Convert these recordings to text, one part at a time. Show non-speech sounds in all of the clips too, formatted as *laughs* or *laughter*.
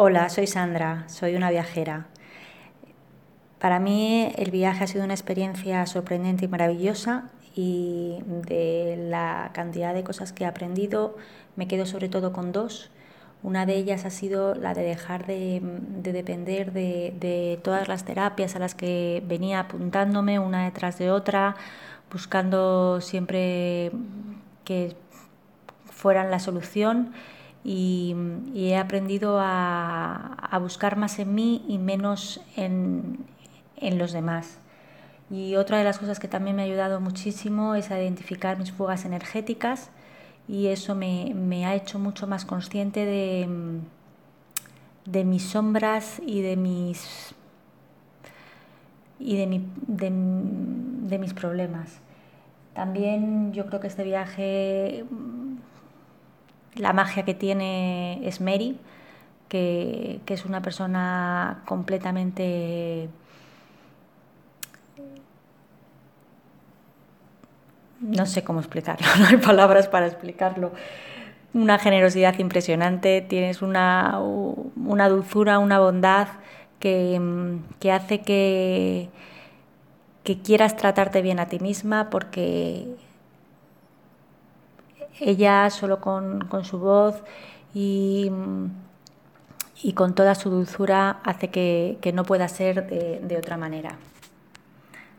Hola, soy Sandra, soy una viajera. Para mí el viaje ha sido una experiencia sorprendente y maravillosa y de la cantidad de cosas que he aprendido me quedo sobre todo con dos. Una de ellas ha sido la de dejar de, depender de, de, todas las terapias a las que venía apuntándome una detrás de otra, buscando siempre que fueran la solución y, he aprendido a, buscar más en mí y menos en, los demás. Y otra de las cosas que también me ha ayudado muchísimo es a identificar mis fugas energéticas y eso me, ha hecho mucho más consciente de, de mis sombras y de mis y de, de mis problemas. También yo creo que este viaje la magia que tiene es Mary, que, es una persona completamente no sé cómo explicarlo, *laughs* no hay palabras para explicarlo. Una generosidad impresionante, tienes una, una dulzura, una bondad que, que hace que, que quieras tratarte bien a ti misma porque ella solo con, su voz y, con toda su dulzura hace que, no pueda ser de, otra manera.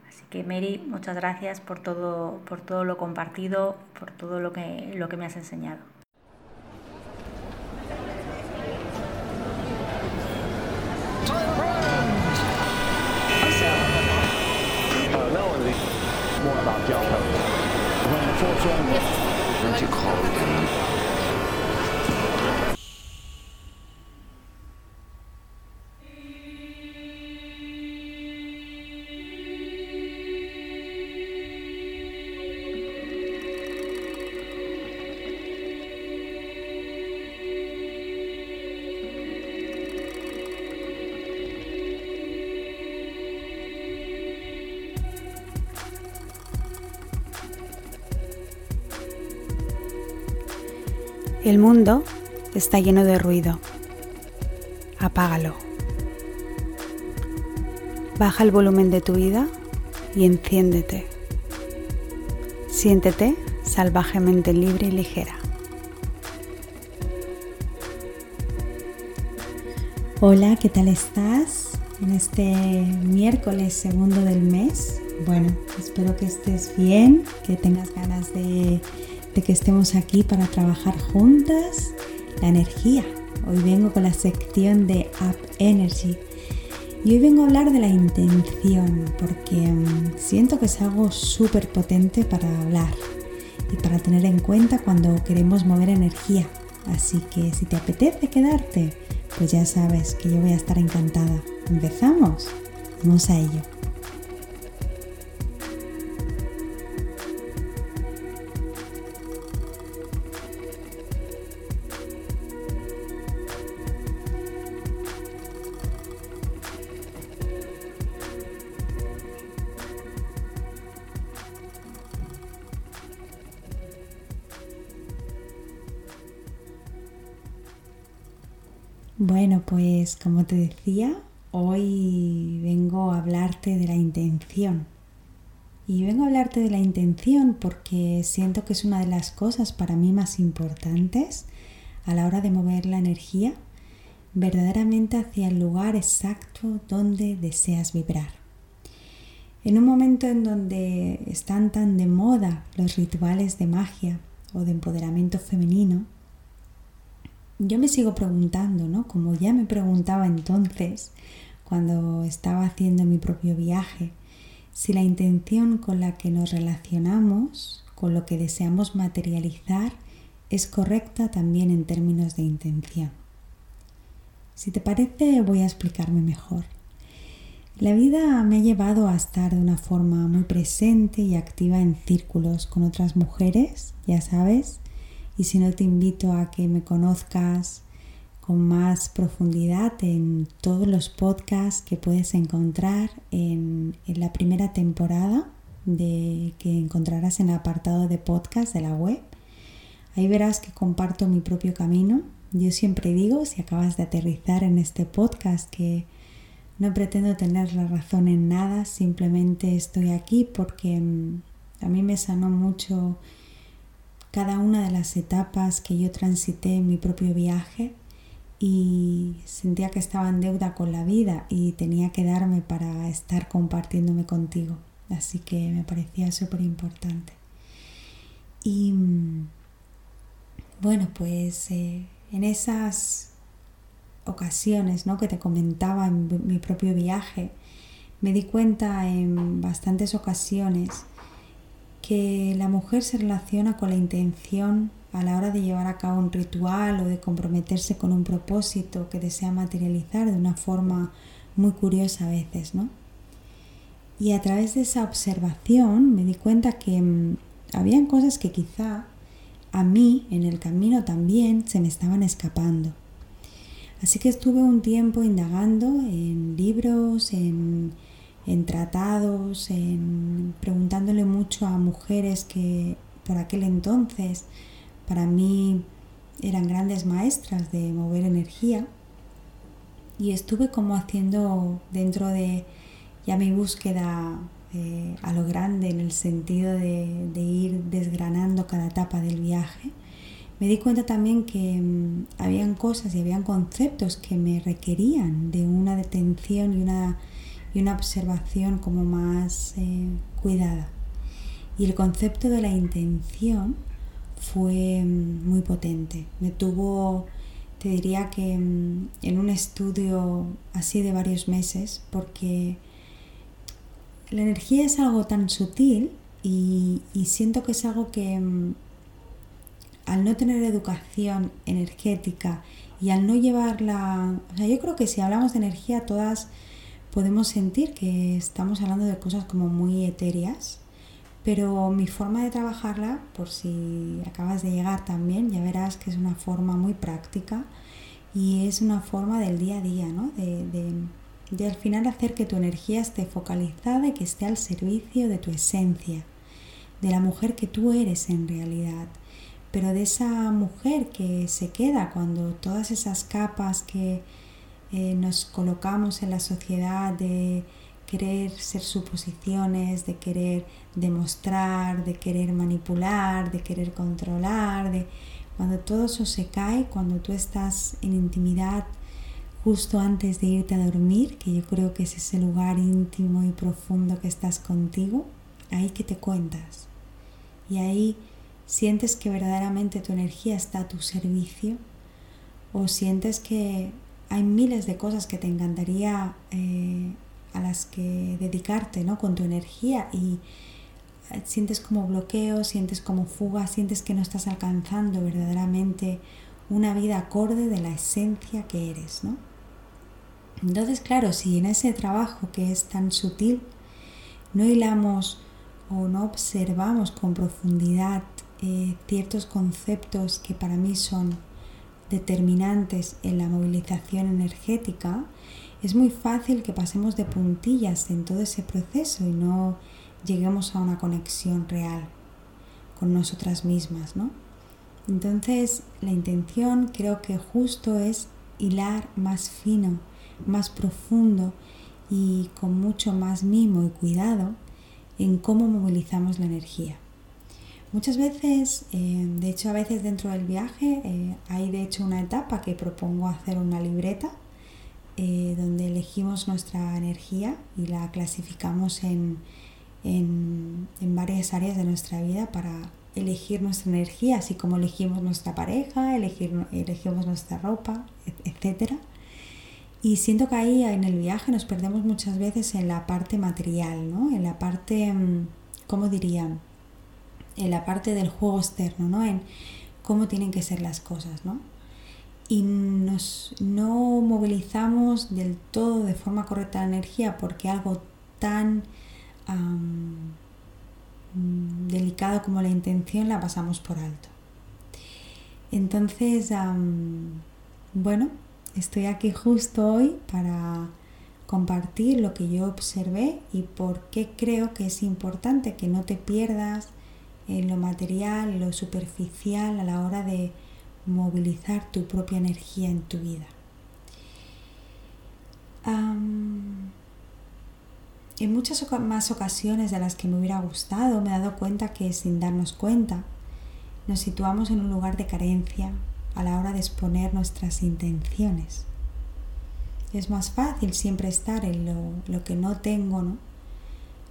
Así que Mary, muchas gracias por todo, por todo lo compartido, por todo lo que, lo que me has enseñado. What do you call them? El mundo está lleno de ruido. Apágalo. Baja el volumen de tu vida y enciéndete. Siéntete salvajemente libre y ligera. Hola, ¿qué tal estás? En este miércoles segundo del mes. Bueno, espero que estés bien, que tengas ganas de de que estemos aquí para trabajar juntas la energía. Hoy vengo con la sección de Up Energy y hoy vengo a hablar de la intención porque mm, siento que es algo súper potente para hablar y para tener en cuenta cuando queremos mover energía. Así que si te apetece quedarte, pues ya sabes que yo voy a estar encantada. ¿Empezamos? Vamos a ello. Bueno, pues como te decía, hoy vengo a hablarte de la intención. Y vengo a hablarte de la intención porque siento que es una de las cosas para mí más importantes a la hora de mover la energía verdaderamente hacia el lugar exacto donde deseas vibrar. En un momento en donde están tan de moda los rituales de magia o de empoderamiento femenino, yo me sigo preguntando, ¿no? Como ya me preguntaba entonces, cuando estaba haciendo mi propio viaje, si la intención con la que nos relacionamos, con lo que deseamos materializar, es correcta también en términos de intención. Si te parece, voy a explicarme mejor. La vida me ha llevado a estar de una forma muy presente y activa en círculos con otras mujeres, ya sabes, y si no te invito a que me conozcas con más profundidad en todos los podcasts que puedes encontrar en, la primera temporada de, que encontrarás en el apartado de podcast de la web. Ahí verás que comparto mi propio camino, Yo siempre digo, si acabas de aterrizar en este podcast, que no pretendo tener la razón en nada, simplemente estoy aquí porque mm, a mí me sanó mucho cada una de las etapas que yo transité en mi propio viaje y sentía que estaba en deuda con la vida y tenía que darme para estar compartiéndome contigo. Así que me parecía súper importante. Y mm, bueno, pues eh, en esas ocasiones ¿no? que te comentaba en mi propio viaje, me di cuenta en bastantes ocasiones que la mujer se relaciona con la intención a la hora de llevar a cabo un ritual o de comprometerse con un propósito que desea materializar de una forma muy curiosa a veces, ¿no? Y a través de esa observación me di cuenta que mm, habían cosas que quizá a mí en el camino también se me estaban escapando. Así que estuve un tiempo indagando en libros, en, en tratados, en preguntándole mucho a mujeres que por aquel entonces para mí eran grandes maestras de mover energía. Y estuve como haciendo dentro de ya mi búsqueda eh, a lo grande en el sentido de, ir desgranando cada etapa del viaje, me di cuenta también que mm, habían cosas y habían conceptos que me requerían de una detención y una, y una observación como más eh, cuidada. Y el concepto de la intención fue mm, muy potente. Me tuvo, te diría que mm, en un estudio así de varios meses, porque la energía es algo tan sutil y, siento que es algo que mm, al no tener educación energética y al no llevarla, o sea, yo creo que si hablamos de energía todas podemos sentir que estamos hablando de cosas como muy etéreas pero mi forma de trabajarla, por si acabas de llegar también, ya verás que es una forma muy práctica y es una forma del día a día, ¿no? De, de, al final hacer que tu energía esté focalizada y que esté al servicio de tu esencia, de la mujer que tú eres en realidad, pero de esa mujer que se queda cuando todas esas capas que eh, nos colocamos en la sociedad de querer ser suposiciones, de querer demostrar, de querer manipular, de querer controlar, de cuando todo eso se cae, cuando tú estás en intimidad justo antes de irte a dormir, que yo creo que es ese lugar íntimo y profundo que estás contigo, ahí que te cuentas. Y ahí sientes que verdaderamente tu energía está a tu servicio o sientes que hay miles de cosas que te encantaría eh, a las que dedicarte ¿no? con tu energía y eh, sientes como bloqueo, sientes como fuga, sientes que no estás alcanzando verdaderamente una vida acorde de la esencia que eres, ¿no? Entonces, claro, si en ese trabajo que es tan sutil no hilamos o no observamos con profundidad eh, ciertos conceptos que para mí son determinantes en la movilización energética, es muy fácil que pasemos de puntillas en todo ese proceso y no lleguemos a una conexión real con nosotras mismas, ¿no? Entonces, la intención creo que justo es hilar más fino, más profundo y con mucho más mimo y cuidado en cómo movilizamos la energía. Muchas veces, eh, de hecho a veces dentro del viaje, eh, hay de hecho una etapa que propongo hacer una libreta eh, donde elegimos nuestra energía y la clasificamos en, en, varias áreas de nuestra vida para elegir nuestra energía, así como elegimos nuestra pareja, elegir, elegimos nuestra ropa, etc. Y siento que ahí en el viaje nos perdemos muchas veces en la parte material, ¿no? En la parte, mm, ¿cómo diría? En la parte del juego externo, ¿no? En cómo tienen que ser las cosas, ¿no? y nos, no movilizamos del todo de forma correcta la energía porque algo tan delicado como la intención la pasamos por alto. Entonces, bueno, estoy aquí justo hoy para compartir lo que yo observé y por qué creo que es importante que no te pierdas en lo material, en lo superficial a la hora de movilizar tu propia energía en tu vida. en muchas más ocasiones de las que me hubiera gustado me he dado cuenta que sin darnos cuenta nos situamos en un lugar de carencia a la hora de exponer nuestras intenciones. Es más fácil siempre estar en lo, que no tengo, ¿no?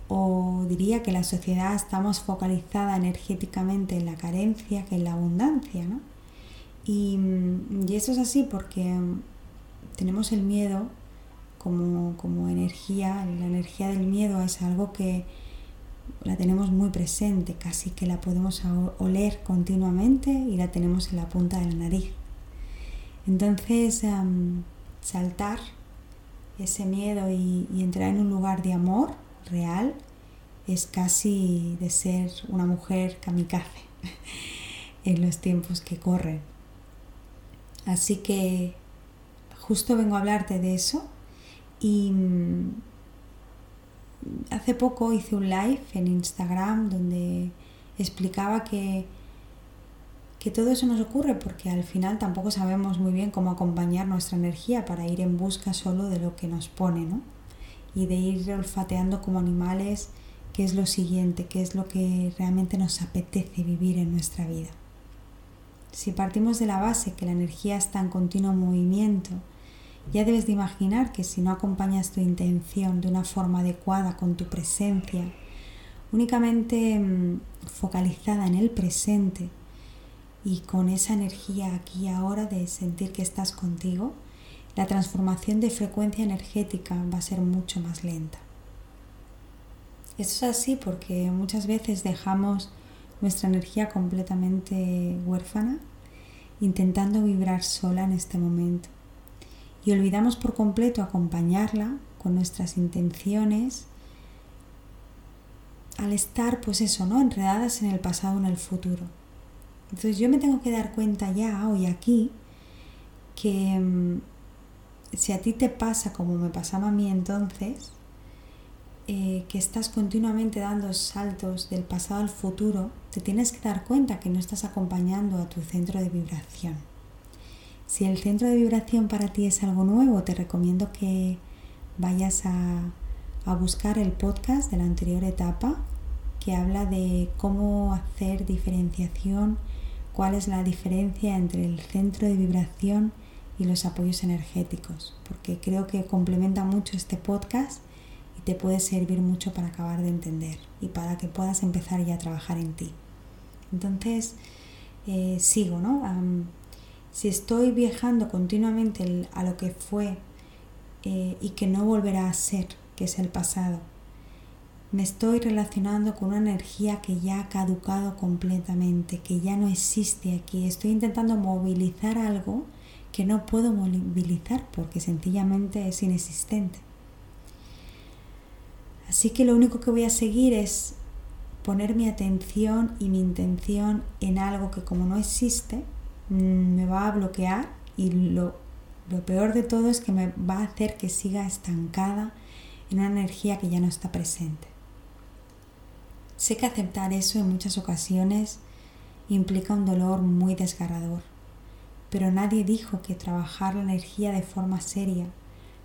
O diría que la sociedad está más focalizada energéticamente en la carencia que en la abundancia, ¿no? Y, y eso es así porque tenemos el miedo como, como energía, la energía del miedo es algo que la tenemos muy presente, casi que la podemos oler continuamente y la tenemos en la punta de la nariz. Entonces, saltar ese miedo y, entrar en un lugar de amor real es casi de ser una mujer kamikaze *laughs* en los tiempos que corren. Así que justo vengo a hablarte de eso y mm, hace poco hice un live en Instagram donde explicaba que, que todo eso nos ocurre porque al final tampoco sabemos muy bien cómo acompañar nuestra energía para ir en busca solo de lo que nos pone, ¿no? Y de ir olfateando como animales qué es lo siguiente, qué es lo que realmente nos apetece vivir en nuestra vida. Si partimos de la base que la energía está en continuo movimiento, ya debes de imaginar que si no acompañas tu intención de una forma adecuada con tu presencia, únicamente mm, focalizada en el presente y con esa energía aquí y ahora de sentir que estás contigo, la transformación de frecuencia energética va a ser mucho más lenta. Eso es así porque muchas veces dejamos nuestra energía completamente huérfana, intentando vibrar sola en este momento y olvidamos por completo acompañarla con nuestras intenciones al estar, pues eso, ¿no? Enredadas en el pasado o en el futuro. Entonces yo me tengo que dar cuenta ya, hoy aquí, que mm, si a ti te pasa como me pasaba a mí entonces, eh, que estás continuamente dando saltos del pasado al futuro, te tienes que dar cuenta que no estás acompañando a tu centro de vibración. Si el centro de vibración para ti es algo nuevo, te recomiendo que vayas a, buscar el podcast de la anterior etapa que habla de cómo hacer diferenciación, cuál es la diferencia entre el centro de vibración los apoyos energéticos, porque creo que complementa mucho este podcast y te puede servir mucho para acabar de entender y para que puedas empezar ya a trabajar en ti. Entonces, eh, sigo, ¿no? si estoy viajando continuamente a lo que fue eh, y que no volverá a ser, que es el pasado, me estoy relacionando con una energía que ya ha caducado completamente, que ya no existe aquí. Estoy intentando movilizar algo que no puedo movilizar porque sencillamente es inexistente. Así que lo único que voy a seguir es poner mi atención y mi intención en algo que como no existe, Mm, me va a bloquear y lo, lo peor de todo es que me va a hacer que siga estancada en una energía que ya no está presente. Sé que aceptar eso en muchas ocasiones implica un dolor muy desgarrador, pero nadie dijo que trabajar la energía de forma seria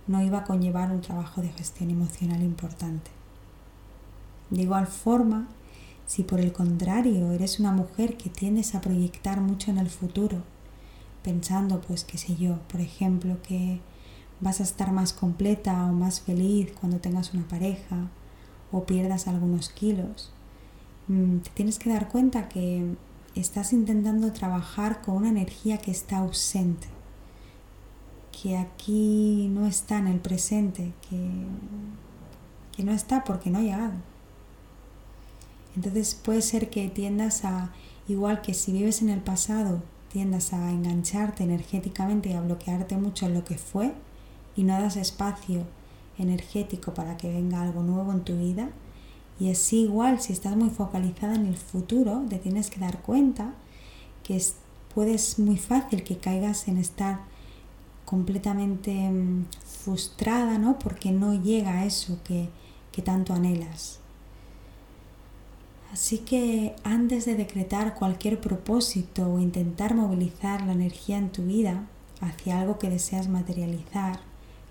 no iba a conllevar un trabajo de gestión emocional importante. De igual forma, si por el contrario eres una mujer que tiendes a proyectar mucho en el futuro, pensando pues qué sé yo, por ejemplo, que vas a estar más completa o más feliz cuando tengas una pareja o pierdas algunos kilos, mm, te tienes que dar cuenta que estás intentando trabajar con una energía que está ausente, que aquí no está en el presente, que, que no está porque no ha llegado. Entonces puede ser que tiendas a, igual que si vives en el pasado, tiendas a engancharte energéticamente y a bloquearte mucho en lo que fue y no das espacio energético para que venga algo nuevo en tu vida. Y así igual, si estás muy focalizada en el futuro, te tienes que dar cuenta que es, puedes muy fácil que caigas en estar completamente mm, frustrada, ¿no? Porque no llega a eso que, que tanto anhelas. Así que antes de decretar cualquier propósito o intentar movilizar la energía en tu vida hacia algo que deseas materializar,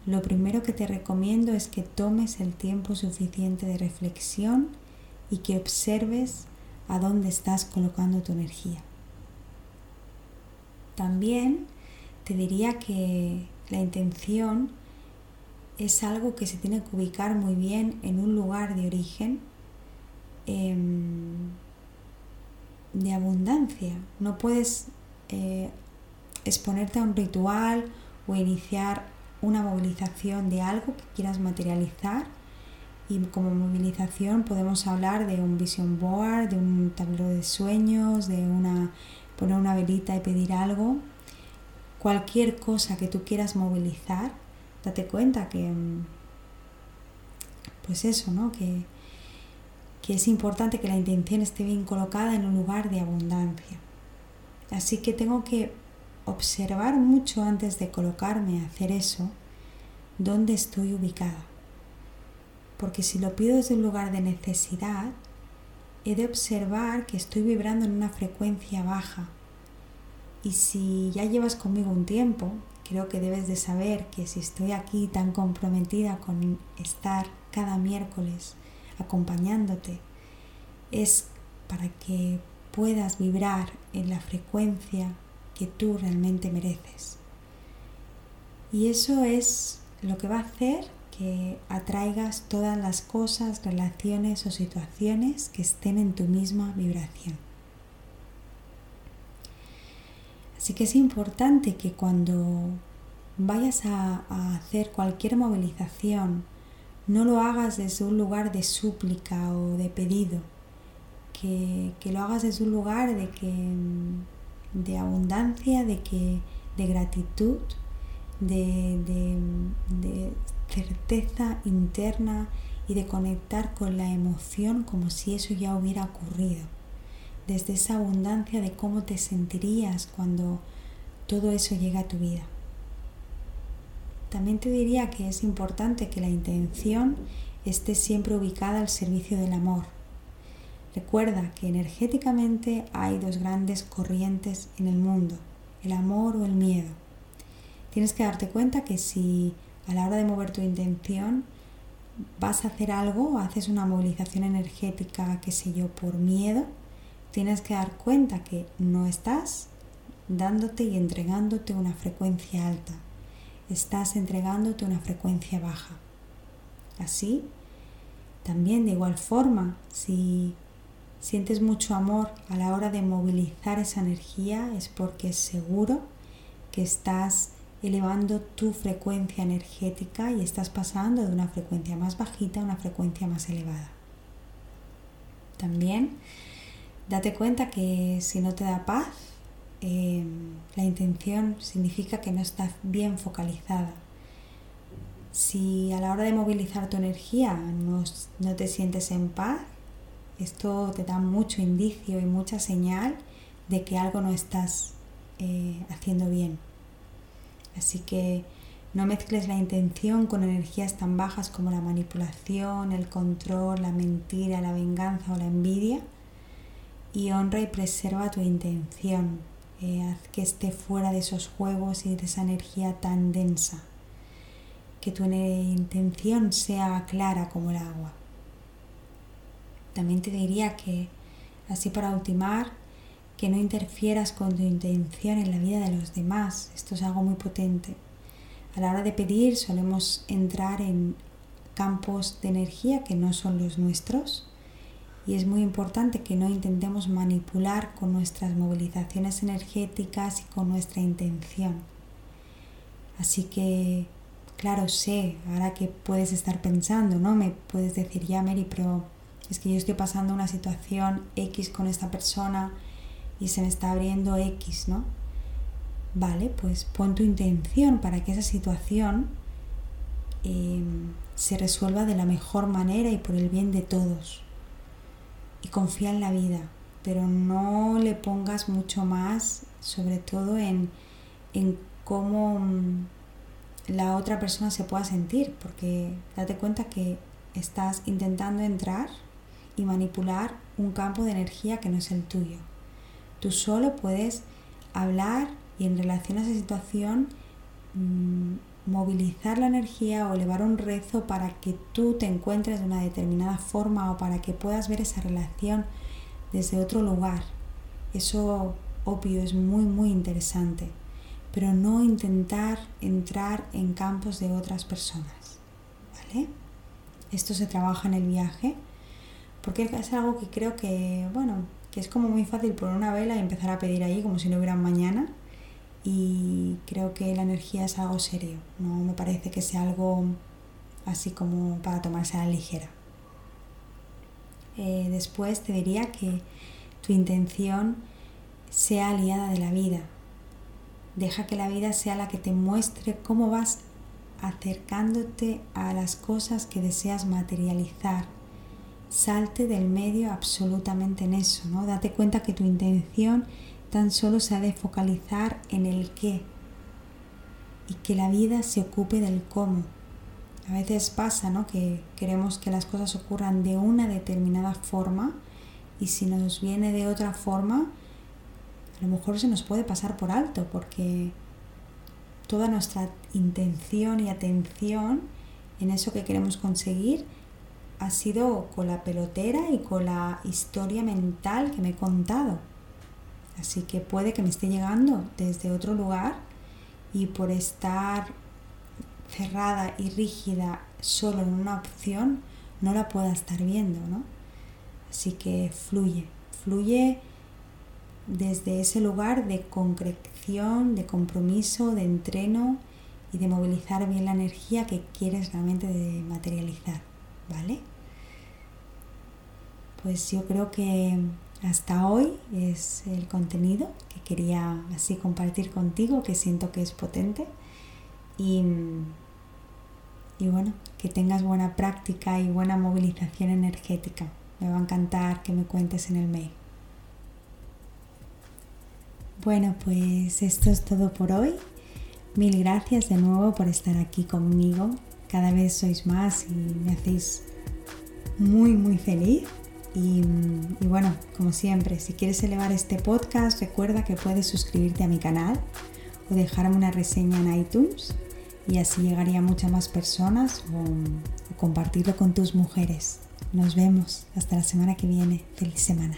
lo primero que te recomiendo es que tomes el tiempo suficiente de reflexión y que observes a dónde estás colocando tu energía. También te diría que la intención es algo que se tiene que ubicar muy bien en un lugar de origen em, de abundancia. No puedes eh, exponerte a un ritual o iniciar una movilización de algo que quieras materializar y como movilización podemos hablar de un vision board, de un tablero de sueños, de una poner una velita y pedir algo. Cualquier cosa que tú quieras movilizar, date cuenta que pues eso, ¿no? Que, que es importante que la intención esté bien colocada en un lugar de abundancia. Así que tengo que observar mucho antes de colocarme a hacer eso, dónde estoy ubicada porque si lo pido desde un lugar de necesidad, he de observar que estoy vibrando en una frecuencia baja. Y si ya llevas conmigo un tiempo, creo que debes de saber que si estoy aquí tan comprometida con estar cada miércoles acompañándote, es para que puedas vibrar en la frecuencia que tú realmente mereces. Y eso es lo que va a hacer que atraigas todas las cosas, relaciones o situaciones que estén en tu misma vibración. Así que es importante que cuando vayas a, hacer cualquier movilización, no lo hagas desde un lugar de súplica o de pedido, que, lo hagas desde un lugar de, que, de abundancia, de, que, de gratitud, de, de certeza interna y de conectar con la emoción como si eso ya hubiera ocurrido. Desde esa abundancia de cómo te sentirías cuando todo eso llega a tu vida. También te diría que es importante que la intención esté siempre ubicada al servicio del amor. Recuerda que energéticamente hay dos grandes corrientes en el mundo, el amor o el miedo. Tienes que darte cuenta que si a la hora de mover tu intención, vas a hacer algo, haces una movilización energética, qué sé yo, por miedo, tienes que dar cuenta que no estás dándote y entregándote una frecuencia alta, estás entregándote una frecuencia baja. Así, también de igual forma, si sientes mucho amor a la hora de movilizar esa energía, es porque es seguro que estás elevando tu frecuencia energética y estás pasando de una frecuencia más bajita a una frecuencia más elevada. También date cuenta que si no te da paz, em, la intención significa que no estás bien focalizada. Si a la hora de movilizar tu energía no, te sientes en paz, esto te da mucho indicio y mucha señal de que algo no estás eh, haciendo bien. Así que no mezcles la intención con energías tan bajas como la manipulación, el control, la mentira, la venganza o la envidia. Y honra y preserva tu intención. Eh, haz que esté fuera de esos juegos y de esa energía tan densa. Que tu intención sea clara como el agua. También te diría que, así para ultimar, que no interfieras con tu intención en la vida de los demás. Esto es algo muy potente. A la hora de pedir solemos entrar en campos de energía que no son los nuestros y es muy importante que no intentemos manipular con nuestras movilizaciones energéticas y con nuestra intención. Así que, claro, sé, ahora que puedes estar pensando, ¿no? Me puedes decir, ya, Mary, pero es que yo estoy pasando una situación X con esta persona, y se me está abriendo X, ¿no? Vale, pues pon tu intención para que esa situación em, se resuelva de la mejor manera y por el bien de todos. Y confía en la vida, pero no le pongas mucho más, sobre todo en, en cómo mm, la otra persona se pueda sentir, porque date cuenta que estás intentando entrar y manipular un campo de energía que no es el tuyo. Tú solo puedes hablar y en relación a esa situación mm, movilizar la energía o elevar un rezo para que tú te encuentres de una determinada forma o para que puedas ver esa relación desde otro lugar. Eso obvio es muy muy interesante, pero no intentar entrar en campos de otras personas. ¿Vale? Esto se trabaja en el viaje porque es algo que creo que, bueno, que es como muy fácil poner una vela y empezar a pedir ahí como si no hubiera mañana y creo que la energía es algo serio, no me parece que sea algo así como para tomarse a la ligera. Eh, después te diría que tu intención sea aliada de la vida. Deja que la vida sea la que te muestre cómo vas acercándote a las cosas que deseas materializar. Salte del medio absolutamente en eso, ¿no? Date cuenta que tu intención tan solo se ha de focalizar en el qué y que la vida se ocupe del cómo. A veces pasa, ¿no? Que queremos que las cosas ocurran de una determinada forma y si nos viene de otra forma, a lo mejor se nos puede pasar por alto porque toda nuestra intención y atención en eso que queremos conseguir ha sido con la pelotera y con la historia mental que me he contado. Así que puede que me esté llegando desde otro lugar y por estar cerrada y rígida solo en una opción no la pueda estar viendo, ¿no? Así que fluye, fluye desde ese lugar de concreción, de compromiso, de entreno y de movilizar bien la energía que quieres realmente de materializar, ¿vale? Pues yo creo que hasta hoy es el contenido que quería así compartir contigo, que siento que es potente. Y, y bueno, que tengas buena práctica y buena movilización energética. Me va a encantar que me cuentes en el mail. Bueno, pues esto es todo por hoy. Mil gracias de nuevo por estar aquí conmigo. Cada vez sois más y me hacéis muy, muy feliz. Y, bueno, como siempre, si quieres elevar este podcast, recuerda que puedes suscribirte a mi canal o dejarme una reseña en iTunes y así llegaría a muchas más personas o compartirlo con tus mujeres. Nos vemos. Hasta la semana que viene. Feliz semana.